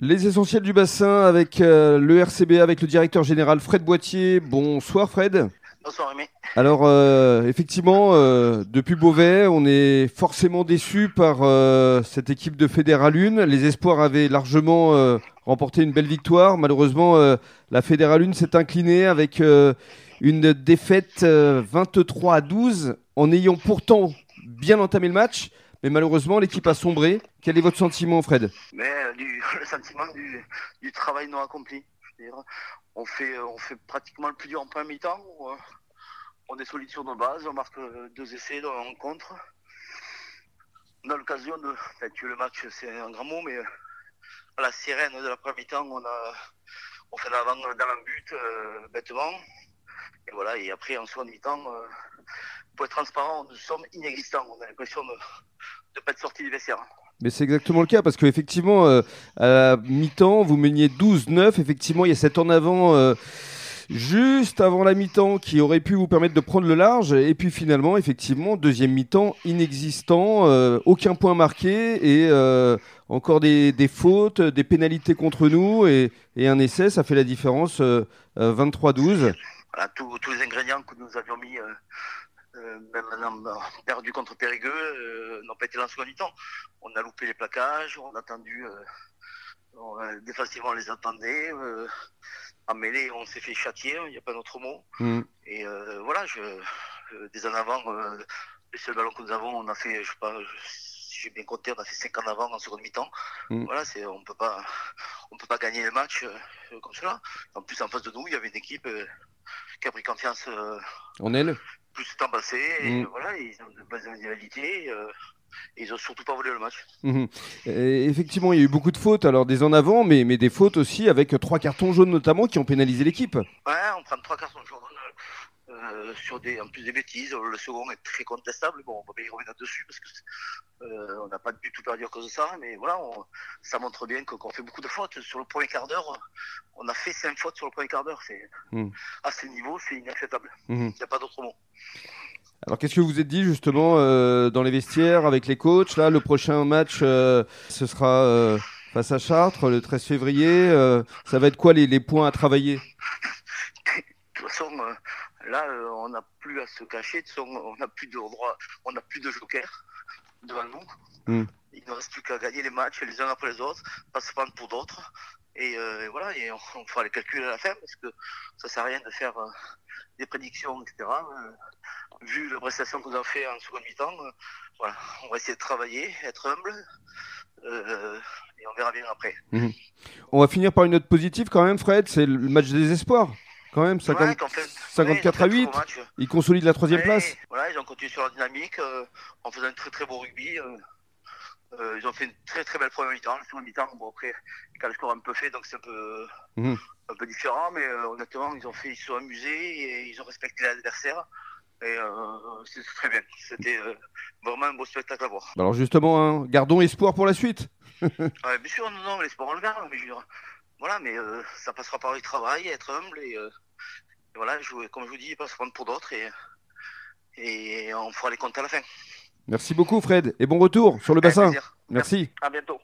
Les essentiels du bassin avec euh, le RCB, avec le directeur général Fred Boitier. Bonsoir Fred. Bonsoir Rémi. Alors euh, effectivement, euh, depuis Beauvais, on est forcément déçu par cette équipe de Fédéralune. Les espoirs avaient largement remporté une belle victoire. Malheureusement, la Fédéralune s'est inclinée avec une défaite euh, 23 à 12 en ayant pourtant bien entamé le match. Mais malheureusement, l'équipe a sombré. Quel est votre sentiment, Fred? Mais euh, du, le sentiment du, travail non accompli. On fait, euh, on fait pratiquement le plus dur en première mi-temps. euh, On est solide sur nos bases, on marque deux essais dans la rencontre. On a l'occasion de enfin, le match, c'est un grand mot, mais à la sirène de la première mi-temps, on a on fait l'avant dans le but bêtement. Et voilà, et après en seconde mi-temps, euh, pour être transparent, nous sommes inexistants. On a l'impression de ne pas être sorti du vestiaire. Mais c'est exactement le cas parce qu'effectivement, euh, à mi-temps, vous meniez 12-9. Effectivement, il y a cet en avant euh, juste avant la mi-temps qui aurait pu vous permettre de prendre le large. Et puis finalement, effectivement, deuxième mi-temps inexistant, euh, aucun point marqué et euh, encore des, des fautes, des pénalités contre nous et, et un essai, ça fait la différence euh, euh, 23-12. Voilà, tous, tous les ingrédients que nous avions mis, euh, euh, même en perdu contre Périgueux, euh, n'ont pas été là en seconde mi-temps. On a loupé les plaquages, on a attendu, euh, on, euh, défensivement on les attendait, euh, en mêlée on s'est fait châtier, il n'y a pas d'autre mot. Mm. Et euh, voilà, je, euh, des en avant, euh, les seuls ballons que nous avons, on a fait, je sais pas, si j'ai bien compté, on a fait 5 en avant en seconde mi-temps. Mm. Voilà, c'est, on peut pas, on peut pas gagner les matchs euh, comme cela. En plus, en face de nous, il y avait une équipe euh, qui a pris confiance euh, En elle plus le temps passé. Et Mm. voilà, ils ont de bonnes individualités. Euh, et ils ont surtout pas volé le match. Mhm. Et effectivement, il y a eu beaucoup de fautes, alors des en avant, mais, mais des fautes aussi avec trois cartons jaunes notamment qui ont pénalisé l'équipe. Ouais, on prend trois cartons jaunes euh, sur des, en plus des bêtises. Le second est très contestable. Bon, on va pas y revenir dessus parce que euh, on n'a pas du tout perdu à cause de ça. Mais voilà, on- ça montre bien que- qu'on fait beaucoup de fautes. Sur le premier quart d'heure, on a fait cinq fautes sur le premier quart d'heure. C'est Mm. à ce niveau, c'est inacceptable. Mhm. Il n'y a pas d'autre mot. Alors qu'est-ce que vous êtes dit justement euh, dans les vestiaires avec les coachs? Là, le prochain match, euh, ce sera euh, face à Chartres le 13 février. Euh, ça va être quoi les, les points à travailler? De toute façon, euh, là, euh, on n'a plus à se cacher. On n'a plus de droit, on n'a plus de joker devant nous. Mm. Il ne reste plus qu'à gagner les matchs les uns après les autres, pas se prendre pour d'autres. Et, euh, et voilà, et on, on fera les calculs à la fin parce que ça sert à rien de faire euh, des prédictions, etc. Euh, vu la prestation que nous avons fait en seconde mi-temps, voilà, on va essayer de travailler, être humble, euh, et on verra bien après. On va finir par une note positive quand même, Fred. C'est le match des espoirs. Quand même, 50 Ouais, qu'en fait- 54 à ouais, ils ont fait un 8. très beau match. Ils consolident la troisième Ouais, place. Voilà, ils ont continué sur leur dynamique euh, en faisant un très très beau rugby. euh, euh, ils ont fait une très très belle première mi-temps. La seconde mi-temps, bon après, quand le score est un peu fait, donc c'est un peu, Mhm. un peu différent, mais euh, honnêtement, ils ont fait, ils se sont amusés et ils ont respecté l'adversaire. Et c'est très bien. C'était vraiment un beau spectacle à voir. Alors justement, hein, gardons espoir pour la suite. Ouais, bien sûr, non, non, les sports on le gagne, mais je voilà, mais ça passera par le travail, être humble et, et voilà, jouer, comme je vous dis, pas se prendre pour d'autres et, et on fera les comptes à la fin. Merci beaucoup, Fred. Et bon retour sur le Avec bassin. plaisir. Merci. À bientôt.